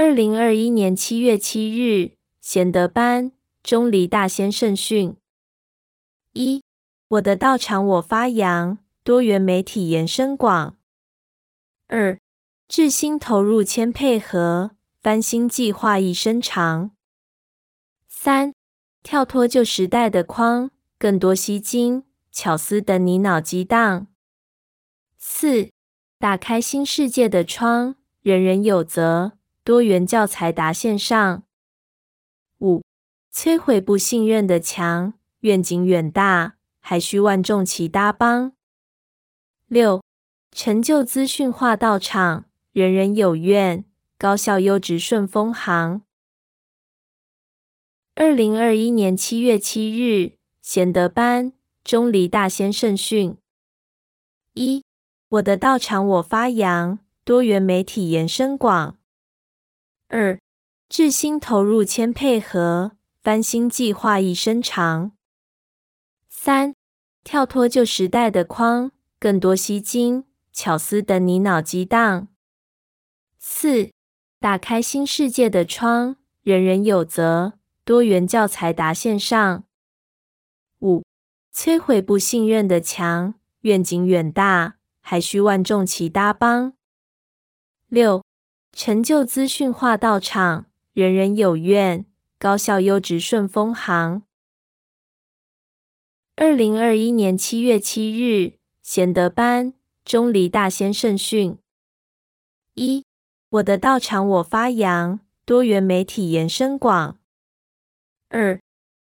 二零二一年七月七日，贤德班钟离大仙圣训：一、我的道场我发扬，多元媒体延伸广；二、智心投入谦配合，翻新计划一生长；三、跳脱旧时代的框，更多吸睛巧思等你脑激荡；四、打开新世界的窗，人人有责。多元教材达线上。五、摧毁不信任的墙，愿景远大，还需万众齐搭帮。六、成就资讯化道场，人人有愿，高效优质顺风行。二零二一年七月七日，贤德班钟离大仙圣训：一、我的道场我发扬，多元媒体延伸广。二、智心投入千配合，翻新计划一生长。三、跳脱旧时代的框，更多吸睛巧思等你脑激荡。四、打开新世界的窗，人人有责，多元教材达线上。五、摧毁不信任的墙，愿景远大，还需万众齐搭帮。六。成就资讯化道场，人人有愿，高效优质顺风行。二零二一年七月七日，贤德班钟离大仙圣训：一、我的道场我发扬，多元媒体延伸广；二、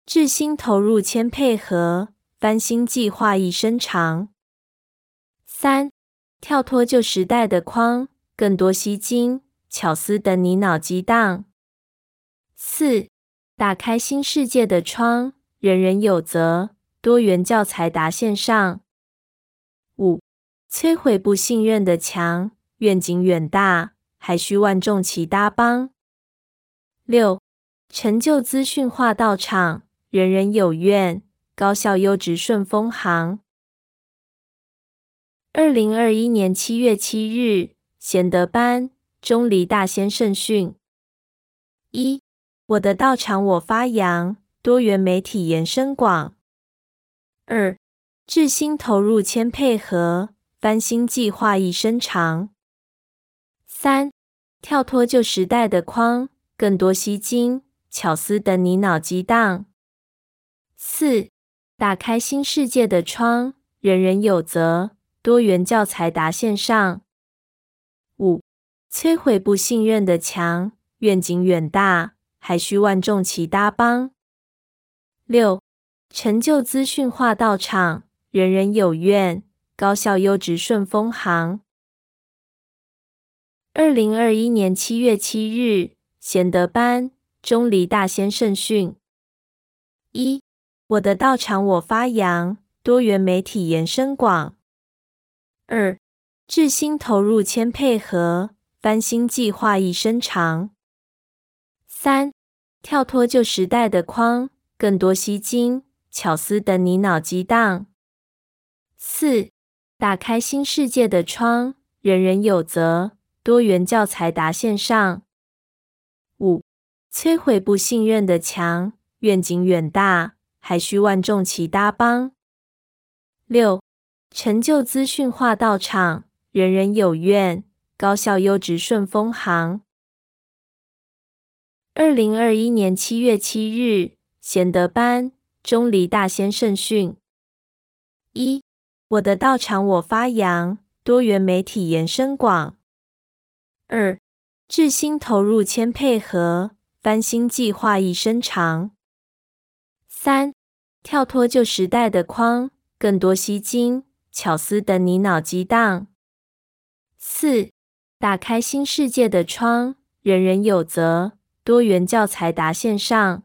智心投入千配合，翻新计划一生长；三、跳脱旧时代的框，更多吸睛。巧思等你脑激荡。四、打开新世界的窗，人人有责。多元教材达线上。五、摧毁不信任的墙，愿景远大，还需万众齐搭帮。六、成就资讯化道场，人人有愿，高效优质顺风行。二零二一年七月七日，贤德班。钟离大仙圣训：一、我的道场我发扬，多元媒体延伸广；二、智心投入谦配合，翻新计划一生长；三、跳脱旧时代的框，更多吸睛巧思等你脑激荡；四、打开新世界的窗，人人有责，多元教材达线上；五。摧毁不信任的墙，愿景远大，还需万众齐搭帮。六、成就资讯化道场，人人有愿，高效优质顺风行。二零二一年七月七日，贤德班钟离大仙圣训：一、我的道场我发扬，多元媒体延伸广；二、智心投入谦配合。翻新计划一生长。三、跳脱旧时代的框，更多吸睛巧思等你脑激荡。四、打开新世界的窗，人人有责。多元教材达线上。五、摧毁不信任的墙，愿景远大，还需万众齐搭帮。六、成就资讯化道场，人人有愿。高效优质顺风行。二零二一年七月七日，贤德班钟离大仙圣训：一、我的道场我发扬，多元媒体延伸广；二、智心投入千配合，翻新计划一生长；三、跳脱旧时代的框，更多吸睛巧思等你脑激荡；四。打开新世界的窗，人人有责。多元教材达线上。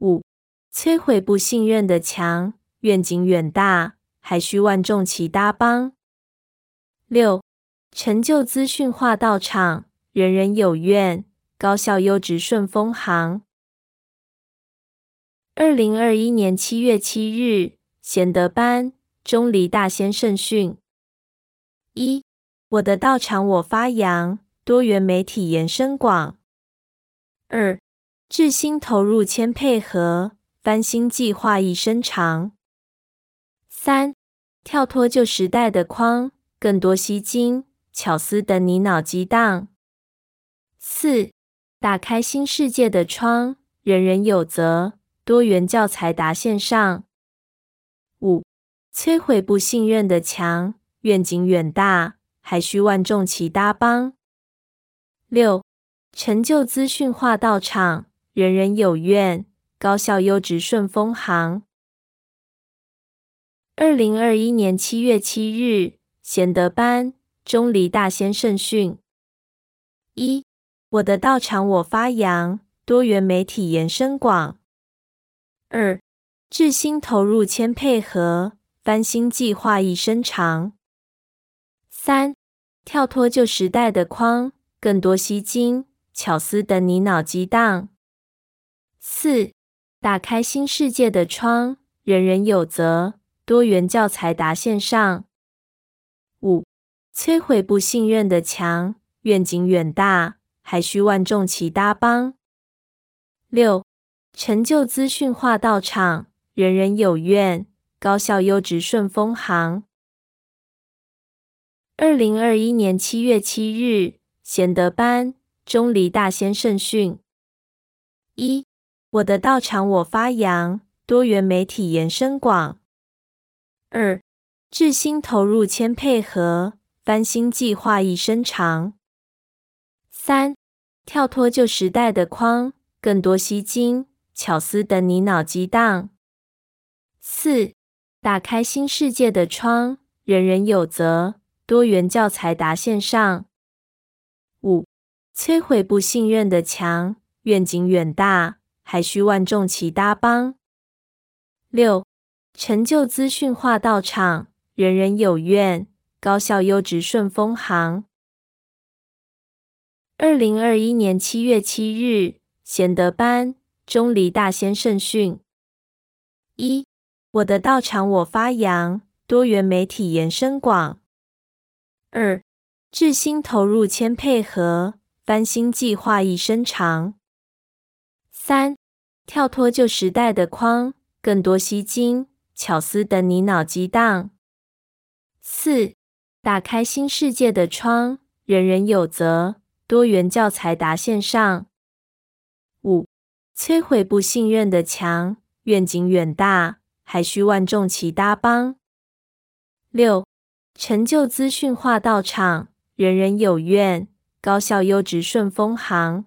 五、摧毁不信任的墙，愿景远大，还需万众齐搭帮。六、成就资讯化道场，人人有愿，高效优质顺风行。二零二一年七月七日，贤德班钟离大仙圣训：一。我的道场我发扬，多元媒体延伸广。二、智新投入千配合，翻新计划一生长。三、跳脱旧时代的框，更多吸睛巧思等你脑激荡。四、打开新世界的窗，人人有责，多元教材达线上。五、摧毁不信任的墙，愿景远大，还需万众齐搭帮。六、成就资讯化道场，人人有愿，高效优质顺风行。二零二一年七月七日，贤德班钟离大仙圣训：一、我的道场我发扬，多元媒体延伸广。二、智新投入谦配合，翻新计划一生长。三、跳脱旧时代的框，更多吸睛巧思等你脑激荡。四、打开新世界的窗，人人有责。多元教材达线上。五、摧毁不信任的墙，愿景远大，还需万众齐搭帮。六、成就资讯化道场，人人有愿，高效优质顺风行。二零二一年七月七日，贤德班钟离大仙圣训：一、我的道场我发扬，多元媒体延伸广。二、智新投入千配合，翻新计划一生长。三、跳脱旧时代的框，更多吸睛巧思等你脑激荡。四、打开新世界的窗，人人有责，多元教材达线上。五、摧毁不信任的墙，愿景远大，还需万众齐搭帮。六。成就资讯化道场，人人有愿，高效优质顺风行。二零二一年七月七日，贤德班钟离大仙圣训：一、我的道场我发扬，多元媒体延伸广。二、智新投入千配合，翻新计划一生长。三、跳脱旧时代的框，更多吸睛。巧思等你脑激荡。四、打开新世界的窗，人人有责，多元教材达线上。五、摧毁不信任的墙，愿景远大，还需万众齐搭帮。六、成就资讯化道场，人人有愿，高效优质顺丰行。